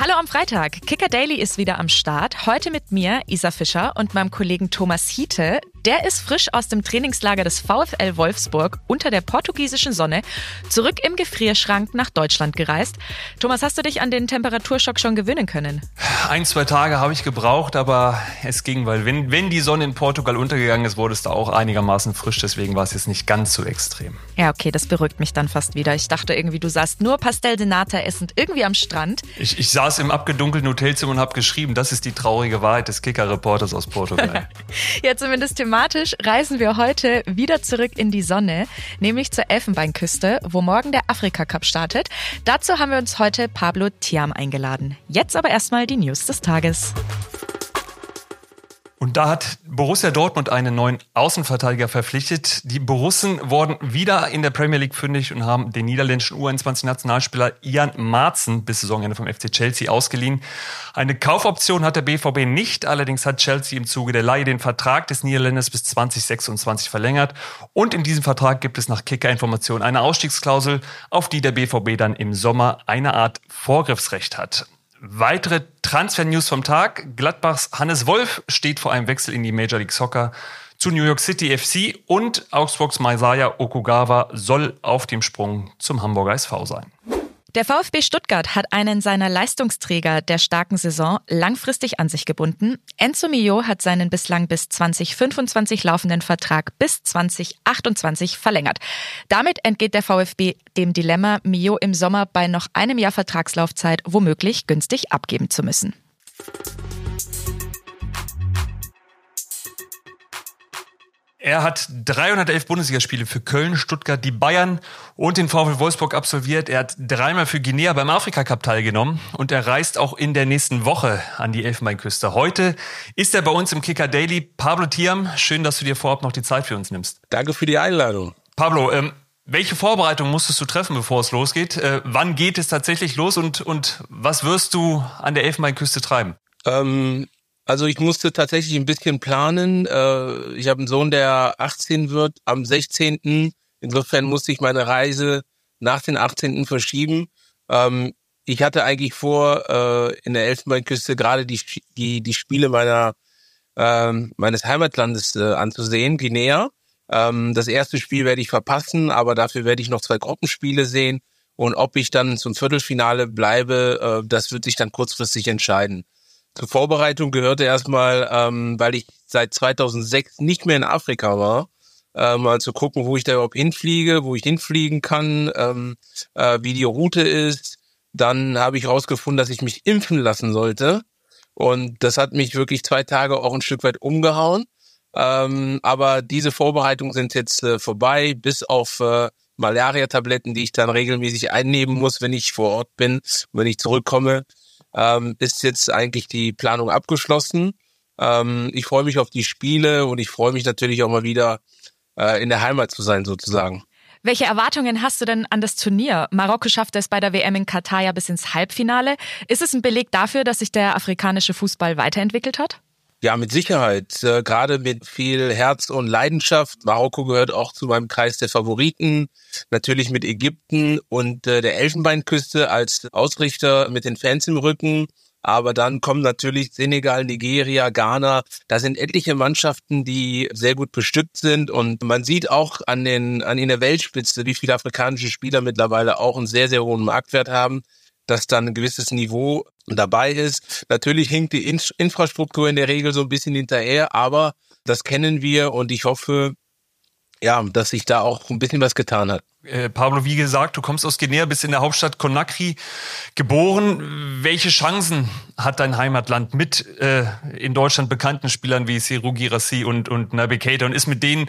Hallo am Freitag. Kicker Daily ist wieder am Start. Heute mit mir, Isa Fischer, und meinem Kollegen Thomas Hiete. Der ist frisch aus dem Trainingslager des VfL Wolfsburg unter der portugiesischen Sonne zurück im Gefrierschrank nach Deutschland gereist. Thomas, hast du dich an den Temperaturschock schon gewöhnen können? Ein, zwei Tage habe ich gebraucht, aber es ging, weil wenn, wenn die Sonne in Portugal untergegangen ist, wurde es da auch einigermaßen frisch. Deswegen war es jetzt nicht ganz so extrem. Ja, okay, das beruhigt mich dann fast wieder. Ich dachte irgendwie, du saßt nur Pastel de Nata essend irgendwie am Strand. Ich, ich saß im abgedunkelten Hotelzimmer und habe geschrieben, das ist die traurige Wahrheit des Kicker-Reporters aus Portugal. ja, zumindest thematisch reisen wir heute wieder zurück in die Sonne, nämlich zur Elfenbeinküste, wo morgen der Afrika Cup startet. Dazu haben wir uns heute Pablo Tiam eingeladen. Jetzt aber erstmal die News des Tages. Und da hat Borussia Dortmund einen neuen Außenverteidiger verpflichtet. Die Borussen wurden wieder in der Premier League fündig und haben den niederländischen U21-Nationalspieler Ian Marzen bis Saisonende vom FC Chelsea ausgeliehen. Eine Kaufoption hat der BVB nicht, allerdings hat Chelsea im Zuge der Leihe den Vertrag des Niederländers bis 2026 verlängert. Und in diesem Vertrag gibt es nach Kicker-Informationen eine Ausstiegsklausel, auf die der BVB dann im Sommer eine Art Vorgriffsrecht hat. Weitere Transfer-News vom Tag. Gladbachs Hannes Wolf steht vor einem Wechsel in die Major League Soccer zu New York City FC und Augsburgs Maisaya Okugawa soll auf dem Sprung zum Hamburger SV sein. Der VfB Stuttgart hat einen seiner Leistungsträger der starken Saison langfristig an sich gebunden. Enzo Mio hat seinen bislang bis 2025 laufenden Vertrag bis 2028 verlängert. Damit entgeht der VfB dem Dilemma, Mio im Sommer bei noch einem Jahr Vertragslaufzeit womöglich günstig abgeben zu müssen. Er hat 311 Bundesligaspiele für Köln, Stuttgart, die Bayern und den VfL Wolfsburg absolviert. Er hat dreimal für Guinea beim Afrika Cup teilgenommen und er reist auch in der nächsten Woche an die Elfenbeinküste. Heute ist er bei uns im Kicker Daily. Pablo Tiam, schön, dass du dir vorab noch die Zeit für uns nimmst. Danke für die Einladung. Pablo, ähm, welche Vorbereitung musstest du treffen, bevor es losgeht? Äh, wann geht es tatsächlich los und, und was wirst du an der Elfenbeinküste treiben? Ähm, also ich musste tatsächlich ein bisschen planen. Äh, ich habe einen Sohn, der 18 wird am 16. Insofern musste ich meine Reise nach den 18. verschieben. Ähm, ich hatte eigentlich vor, äh, in der Elfenbeinküste gerade die, die, die Spiele meiner, ähm, meines Heimatlandes äh, anzusehen, Guinea. Ähm, das erste Spiel werde ich verpassen, aber dafür werde ich noch zwei Gruppenspiele sehen. Und ob ich dann zum Viertelfinale bleibe, das wird sich dann kurzfristig entscheiden. Zur Vorbereitung gehörte erstmal, ähm, weil ich seit 2006 nicht mehr in Afrika war, äh, mal zu gucken, wo ich da überhaupt hinfliege, wo ich hinfliegen kann, ähm, äh, wie die Route ist. Dann habe ich rausgefunden, dass ich mich impfen lassen sollte. Und das hat mich wirklich zwei Tage auch ein Stück weit umgehauen. Ähm, aber diese Vorbereitungen sind jetzt äh, vorbei, bis auf äh, Malaria-Tabletten, die ich dann regelmäßig einnehmen muss, wenn ich vor Ort bin, wenn ich zurückkomme ähm, ist jetzt eigentlich die Planung abgeschlossen. Ähm, ich freue mich auf die Spiele und ich freue mich natürlich auch mal wieder äh, in der Heimat zu sein sozusagen. Welche Erwartungen hast du denn an das Turnier? Marokko schaffte es bei der WM in Katar ja bis ins Halbfinale. Ist es ein Beleg dafür, dass sich der afrikanische Fußball weiterentwickelt hat? Ja, mit Sicherheit. Äh, Gerade mit viel Herz und Leidenschaft. Marokko gehört auch zu meinem Kreis der Favoriten. Natürlich mit Ägypten und äh, der Elfenbeinküste als Ausrichter mit den Fans im Rücken. Aber dann kommen natürlich Senegal, Nigeria, Ghana. Da sind etliche Mannschaften, die sehr gut bestückt sind. Und man sieht auch an den, an in der Weltspitze, wie viele afrikanische Spieler mittlerweile auch einen sehr, sehr hohen Marktwert haben dass dann ein gewisses Niveau dabei ist. Natürlich hinkt die In Infrastruktur in der Regel so ein bisschen hinterher, aber das kennen wir und ich hoffe, ja, dass sich da auch ein bisschen was getan hat. Äh, Pablo, wie gesagt, du kommst aus Guinea, bist in der Hauptstadt Conakry geboren. Welche Chancen hat dein Heimatland mit äh, in Deutschland bekannten Spielern wie Seru Girassi und, und Naby Keita und ist mit denen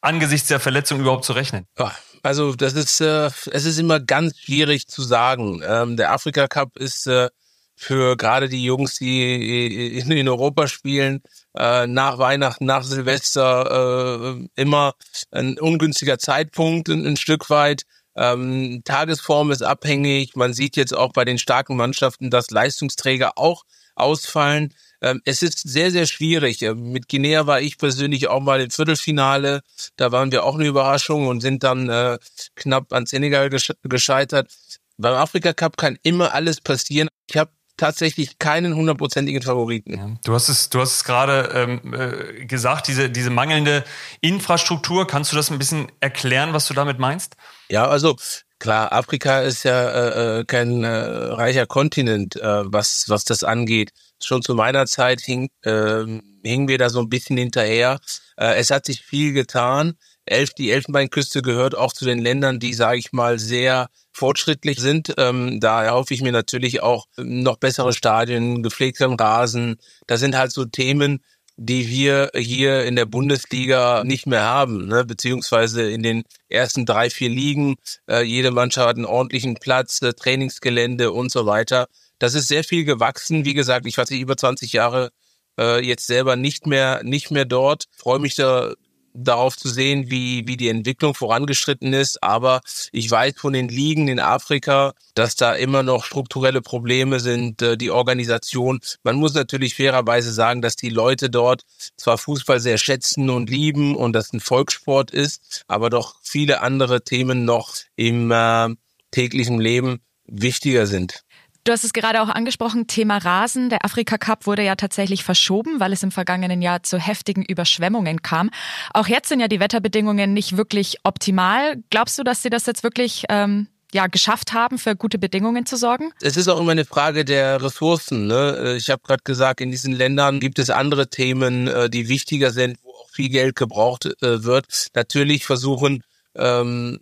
angesichts der Verletzung überhaupt zu rechnen? Ja, also das ist, äh, es ist immer ganz schwierig zu sagen. Ähm, der Afrika Cup ist äh, für gerade die Jungs, die in, in Europa spielen, äh, nach Weihnachten, nach Silvester äh, immer ein ungünstiger Zeitpunkt, ein, ein Stück weit. Ähm, Tagesform ist abhängig. Man sieht jetzt auch bei den starken Mannschaften, dass Leistungsträger auch ausfallen. Ähm, es ist sehr, sehr schwierig. Ähm, mit Guinea war ich persönlich auch mal im Viertelfinale. Da waren wir auch eine Überraschung und sind dann äh, knapp an Senegal gescheitert. Beim Afrika Cup kann immer alles passieren. Ich habe tatsächlich keinen hundertprozentigen Favoriten. Ja, du hast es, du hast es gerade ähm, äh, gesagt, diese, diese mangelnde Infrastruktur. Kannst du das ein bisschen erklären, was du damit meinst? Ja, also klar, Afrika ist ja äh, äh kein äh, reicher Kontinent, äh, was, was das angeht. Schon zu meiner Zeit hing, äh, hingen wir da so ein bisschen hinterher. Äh, es hat sich viel getan. Elf, die Elfenbeinküste gehört auch zu den Ländern, die, sage ich mal, sehr fortschrittlich sind. Ähm, da erhoffe ich mir natürlich auch noch bessere Stadien, gepflegten Rasen. Da sind halt so Themen, die wir hier in der Bundesliga nicht mehr haben, ne? beziehungsweise in den ersten drei, vier Ligen. Äh, jede Mannschaft hat einen ordentlichen Platz, äh, Trainingsgelände und so weiter. Das ist sehr viel gewachsen. Wie gesagt, ich war über 20 Jahre äh, jetzt selber nicht mehr nicht mehr dort. Freue mich da darauf zu sehen, wie, wie die Entwicklung vorangeschritten ist. Aber ich weiß von den Ligen in Afrika, dass da immer noch strukturelle Probleme sind, äh, die Organisation. Man muss natürlich fairerweise sagen, dass die Leute dort zwar Fußball sehr schätzen und lieben und das ein Volkssport ist, aber doch viele andere Themen noch im äh, täglichen Leben wichtiger sind. Du hast es gerade auch angesprochen, Thema Rasen. Der Afrika Cup wurde ja tatsächlich verschoben, weil es im vergangenen Jahr zu heftigen Überschwemmungen kam. Auch jetzt sind ja die Wetterbedingungen nicht wirklich optimal. Glaubst du, dass sie das jetzt wirklich ähm, ja, geschafft haben, für gute Bedingungen zu sorgen? Es ist auch immer eine Frage der Ressourcen. Ne? Ich habe gerade gesagt, in diesen Ländern gibt es andere Themen, äh, die wichtiger sind, wo auch viel Geld gebraucht äh, wird. Natürlich versuchen ähm,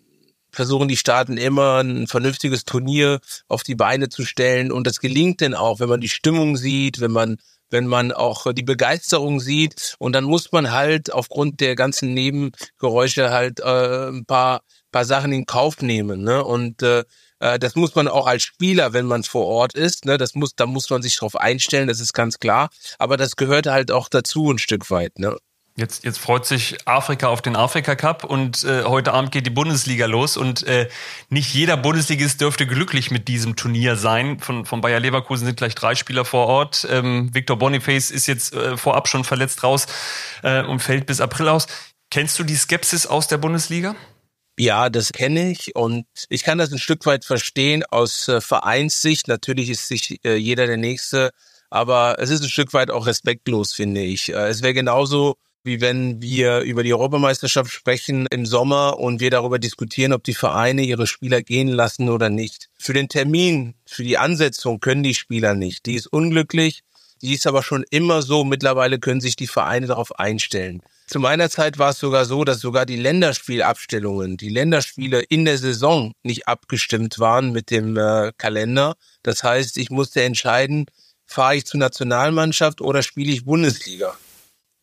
versuchen die Staaten immer ein vernünftiges Turnier auf die Beine zu stellen und das gelingt denn auch, wenn man die Stimmung sieht, wenn man wenn man auch die Begeisterung sieht und dann muss man halt aufgrund der ganzen Nebengeräusche halt äh, ein paar paar Sachen in Kauf nehmen, ne? Und äh, äh das muss man auch als Spieler, wenn man vor Ort ist, ne, das muss, da muss man sich drauf einstellen, das ist ganz klar. Aber das gehört halt auch dazu ein Stück weit, ne? Jetzt, jetzt freut sich Afrika auf den Afrika Cup und äh, heute Abend geht die Bundesliga los und äh, nicht jeder Bundesligist dürfte glücklich mit diesem Turnier sein. Von, von Bayer Leverkusen sind gleich drei Spieler vor Ort. Ähm, Victor Boniface ist jetzt äh, vorab schon verletzt raus äh, und fällt bis April aus. Kennst du die Skepsis aus der Bundesliga? Ja, das kenne ich und ich kann das ein Stück weit verstehen aus äh, Vereinssicht. Natürlich ist sich äh, jeder der Nächste, aber es ist ein Stück weit auch respektlos, finde ich. Äh, es wäre genauso wie wenn wir über die Europameisterschaft sprechen im Sommer und wir darüber diskutieren, ob die Vereine ihre Spieler gehen lassen oder nicht. Für den Termin, für die Ansetzung können die Spieler nicht. Die ist unglücklich. Die ist aber schon immer so. Mittlerweile können sich die Vereine darauf einstellen. Zu meiner Zeit war es sogar so, dass sogar die Länderspielabstellungen, die Länderspiele in der Saison nicht abgestimmt waren mit dem äh, Kalender. Das heißt, ich musste entscheiden, fahre ich zur Nationalmannschaft oder spiele ich Bundesliga.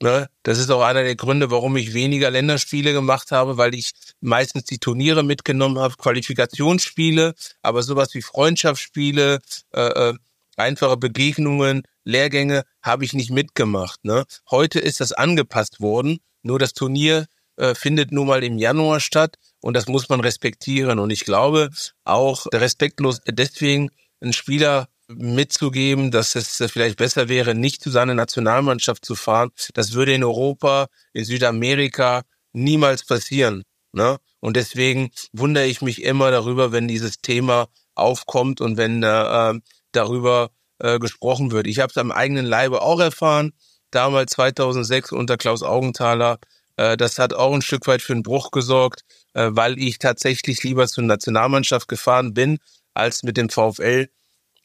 Ne? Das ist auch einer der Gründe, warum ich weniger Länderspiele gemacht habe, weil ich meistens die Turniere mitgenommen habe, Qualifikationsspiele, aber sowas wie Freundschaftsspiele, äh, äh, einfache Begegnungen, Lehrgänge habe ich nicht mitgemacht. Ne? Heute ist das angepasst worden, nur das Turnier äh, findet nun mal im Januar statt und das muss man respektieren. Und ich glaube auch respektlos deswegen ein Spieler mitzugeben, dass es vielleicht besser wäre, nicht zu seiner Nationalmannschaft zu fahren. Das würde in Europa, in Südamerika niemals passieren. Ne? Und deswegen wundere ich mich immer darüber, wenn dieses Thema aufkommt und wenn äh, darüber äh, gesprochen wird. Ich habe es am eigenen Leibe auch erfahren, damals 2006 unter Klaus Augenthaler. Äh, das hat auch ein Stück weit für einen Bruch gesorgt, äh, weil ich tatsächlich lieber zur Nationalmannschaft gefahren bin, als mit dem VfL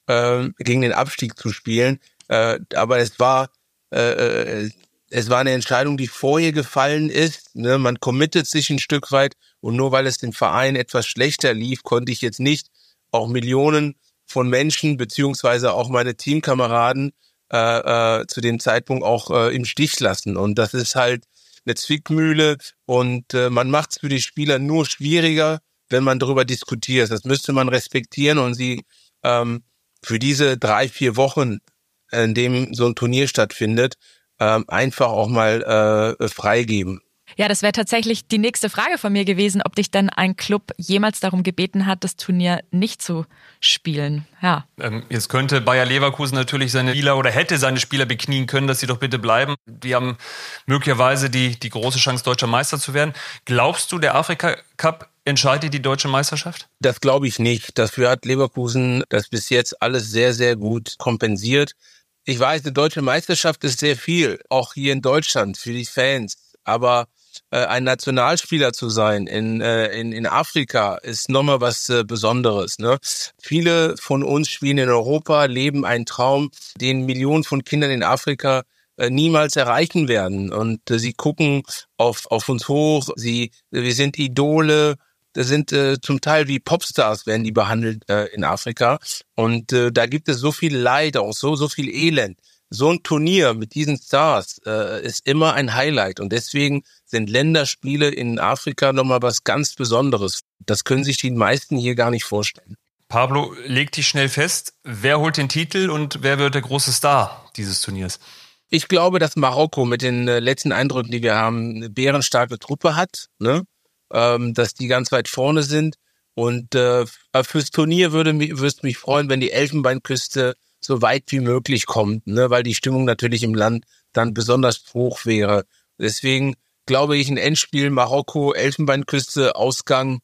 äh, gegen den Abstieg zu spielen. Äh, aber es war äh, äh, es war eine Entscheidung, die vorher gefallen ist. Ne? Man committet sich ein Stück weit und nur weil es dem Verein etwas schlechter lief, konnte ich jetzt nicht auch Millionen von Menschen beziehungsweise auch meine Teamkameraden äh, äh, zu dem Zeitpunkt auch äh, im Stich lassen. Und das ist halt eine Zwickmühle und äh, man macht es für die Spieler nur schwieriger, wenn man darüber diskutiert. Das müsste man respektieren und sie ähm, für diese drei, vier Wochen, in dem so ein Turnier stattfindet, ähm, einfach auch mal äh, freigeben. Ja, das wäre tatsächlich die nächste Frage von mir gewesen, ob dich denn ein Club jemals darum gebeten hat, das Turnier nicht zu spielen. Ja. Ähm, jetzt könnte Bayer Leverkusen natürlich seine Spieler oder hätte seine Spieler beknien können, dass sie doch bitte bleiben. Die haben möglicherweise die, die große Chance, deutscher Meister zu werden. Glaubst du, der Afrika Cup entscheidet die deutsche Meisterschaft? Das glaube ich nicht. Dafür hat Leverkusen das bis jetzt alles sehr, sehr gut kompensiert. Ich weiß, eine deutsche Meisterschaft ist sehr viel, auch hier in Deutschland für die Fans. Aber äh, ein Nationalspieler zu sein in, äh, in, in Afrika ist nochmal was äh, Besonderes. Ne? Viele von uns spielen in Europa, leben einen Traum, den Millionen von Kindern in Afrika äh, niemals erreichen werden. Und äh, sie gucken auf, auf uns hoch, sie, wir sind Idole, das sind äh, zum Teil wie Popstars werden die behandelt äh, in Afrika. Und äh, da gibt es so viel Leid, auch so, so viel Elend so ein Turnier mit diesen Stars äh, ist immer ein Highlight und deswegen sind Länderspiele in Afrika nochmal was ganz Besonderes. Das können sich die meisten hier gar nicht vorstellen. Pablo, leg dich schnell fest, wer holt den Titel und wer wird der große Star dieses Turniers? Ich glaube, dass Marokko mit den äh, letzten Eindrücken, die wir haben, eine bärenstarke Truppe hat, ne? Ähm, dass die ganz weit vorne sind. Und äh, fürs Turnier würde mich, würde mich freuen, wenn die Elfenbeinküste so weit wie möglich kommt, ne, weil die Stimmung natürlich im Land dann besonders hoch wäre. Deswegen glaube ich, ein Endspiel Marokko, Elfenbeinküste, Ausgang,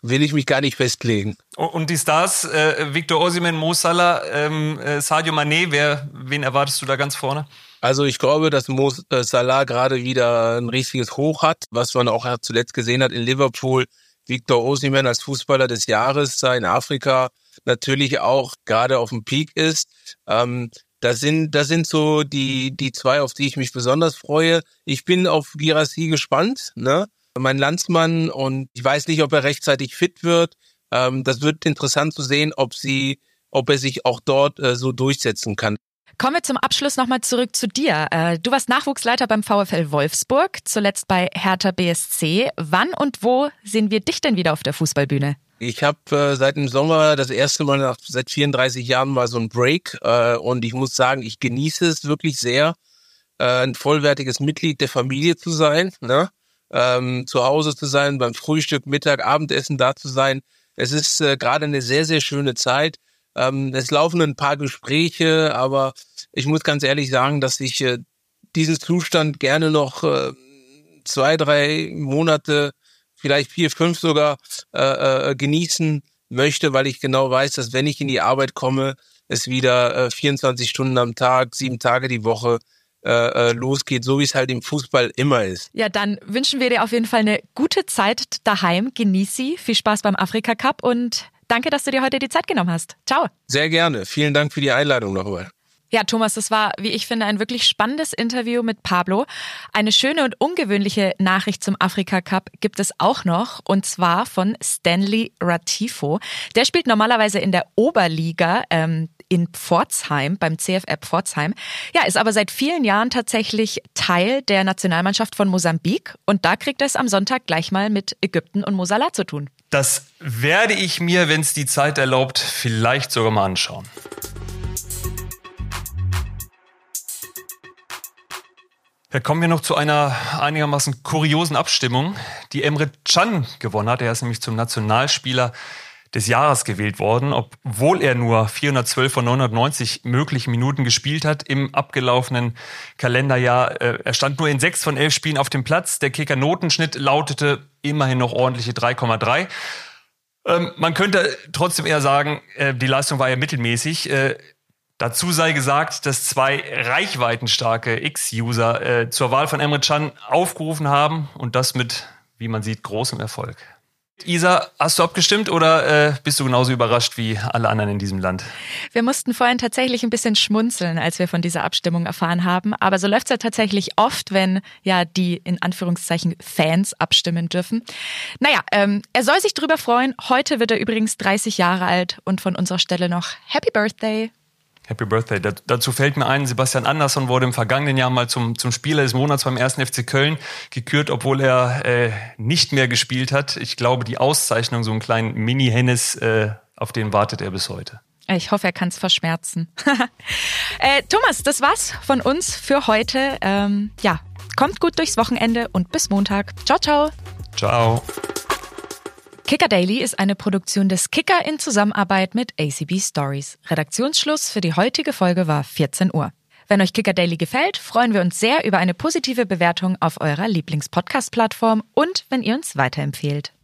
will ich mich gar nicht festlegen. Und die Stars, äh, Victor Osimhen, Mo Salah, ähm, äh, Sadio Mané, wer, wen erwartest du da ganz vorne? Also ich glaube, dass Mo äh, Salah gerade wieder ein richtiges Hoch hat, was man auch zuletzt gesehen hat in Liverpool. Victor Osimhen als Fußballer des Jahres da in Afrika natürlich auch gerade auf dem Peak ist. Ähm, das sind, das sind so die, die zwei, auf die ich mich besonders freue. Ich bin auf Girassi gespannt, ne? Mein Landsmann und ich weiß nicht, ob er rechtzeitig fit wird. Ähm, das wird interessant zu sehen, ob sie, ob er sich auch dort äh, so durchsetzen kann. Kommen wir zum Abschluss nochmal zurück zu dir. Äh, du warst Nachwuchsleiter beim VfL Wolfsburg, zuletzt bei Hertha BSC. Wann und wo sehen wir dich denn wieder auf der Fußballbühne? Ich habe äh, seit dem Sommer das erste Mal nach seit 34 Jahren mal so ein Break äh, und ich muss sagen, ich genieße es wirklich sehr, äh, ein vollwertiges Mitglied der Familie zu sein, ne? ähm, zu Hause zu sein, beim Frühstück, Mittag, Abendessen da zu sein. Es ist äh, gerade eine sehr, sehr schöne Zeit. Ähm, es laufen ein paar Gespräche, aber ich muss ganz ehrlich sagen, dass ich äh, diesen Zustand gerne noch äh, zwei, drei Monate vielleicht vier, fünf sogar äh, äh, genießen möchte, weil ich genau weiß, dass wenn ich in die Arbeit komme, es wieder äh, 24 Stunden am Tag, sieben Tage die Woche äh, äh, losgeht, so wie es halt im Fußball immer ist. Ja, dann wünschen wir dir auf jeden Fall eine gute Zeit daheim. Genieß sie. Viel Spaß beim Afrika Cup und danke, dass du dir heute die Zeit genommen hast. Ciao. Sehr gerne. Vielen Dank für die Einladung nochmal. Ja, Thomas, das war, wie ich finde, ein wirklich spannendes Interview mit Pablo. Eine schöne und ungewöhnliche Nachricht zum Afrika Cup gibt es auch noch, und zwar von Stanley Ratifo. Der spielt normalerweise in der Oberliga ähm, in Pforzheim, beim CFR Pforzheim. Ja, ist aber seit vielen Jahren tatsächlich Teil der Nationalmannschaft von Mosambik und da kriegt er es am Sonntag gleich mal mit Ägypten und Mosala zu tun. Das werde ich mir, wenn es die Zeit erlaubt, vielleicht sogar mal anschauen. Ja, kommen wir noch zu einer einigermaßen kuriosen Abstimmung, die Emre Can gewonnen hat. Er ist nämlich zum Nationalspieler des Jahres gewählt worden, obwohl er nur 412 von 990 möglichen Minuten gespielt hat im abgelaufenen Kalenderjahr. Äh, er stand nur in sechs von elf Spielen auf dem Platz. Der Kicker-Notenschnitt lautete immerhin noch ordentliche 3,3. Ähm, man könnte trotzdem eher sagen, äh, die Leistung war ja mittelmäßig. Äh, Dazu sei gesagt, dass zwei reichweitenstarke X-User äh, zur Wahl von Emre Can aufgerufen haben und das mit, wie man sieht, großem Erfolg. Isa, hast du abgestimmt oder äh, bist du genauso überrascht wie alle anderen in diesem Land? Wir mussten vorhin tatsächlich ein bisschen schmunzeln, als wir von dieser Abstimmung erfahren haben. Aber so läuft es ja tatsächlich oft, wenn ja die in Anführungszeichen Fans abstimmen dürfen. Naja, ähm, er soll sich drüber freuen. Heute wird er übrigens 30 Jahre alt und von unserer Stelle noch Happy Birthday. Happy Birthday. Da, dazu fällt mir ein, Sebastian Andersson wurde im vergangenen Jahr mal zum, zum Spieler des Monats beim 1. FC Köln gekürt, obwohl er äh, nicht mehr gespielt hat. Ich glaube, die Auszeichnung, so einen kleinen Mini-Hennis, äh, auf den wartet er bis heute. Ich hoffe, er kann es verschmerzen. äh, Thomas, das war's von uns für heute. Ähm, ja, kommt gut durchs Wochenende und bis Montag. Ciao, ciao. Ciao. Kicker Daily ist eine Produktion des Kicker in Zusammenarbeit mit ACB Stories. Redaktionsschluss für die heutige Folge war 14 Uhr. Wenn euch Kicker Daily gefällt, freuen wir uns sehr über eine positive Bewertung auf eurer Lieblingspodcast-Plattform und wenn ihr uns weiterempfehlt.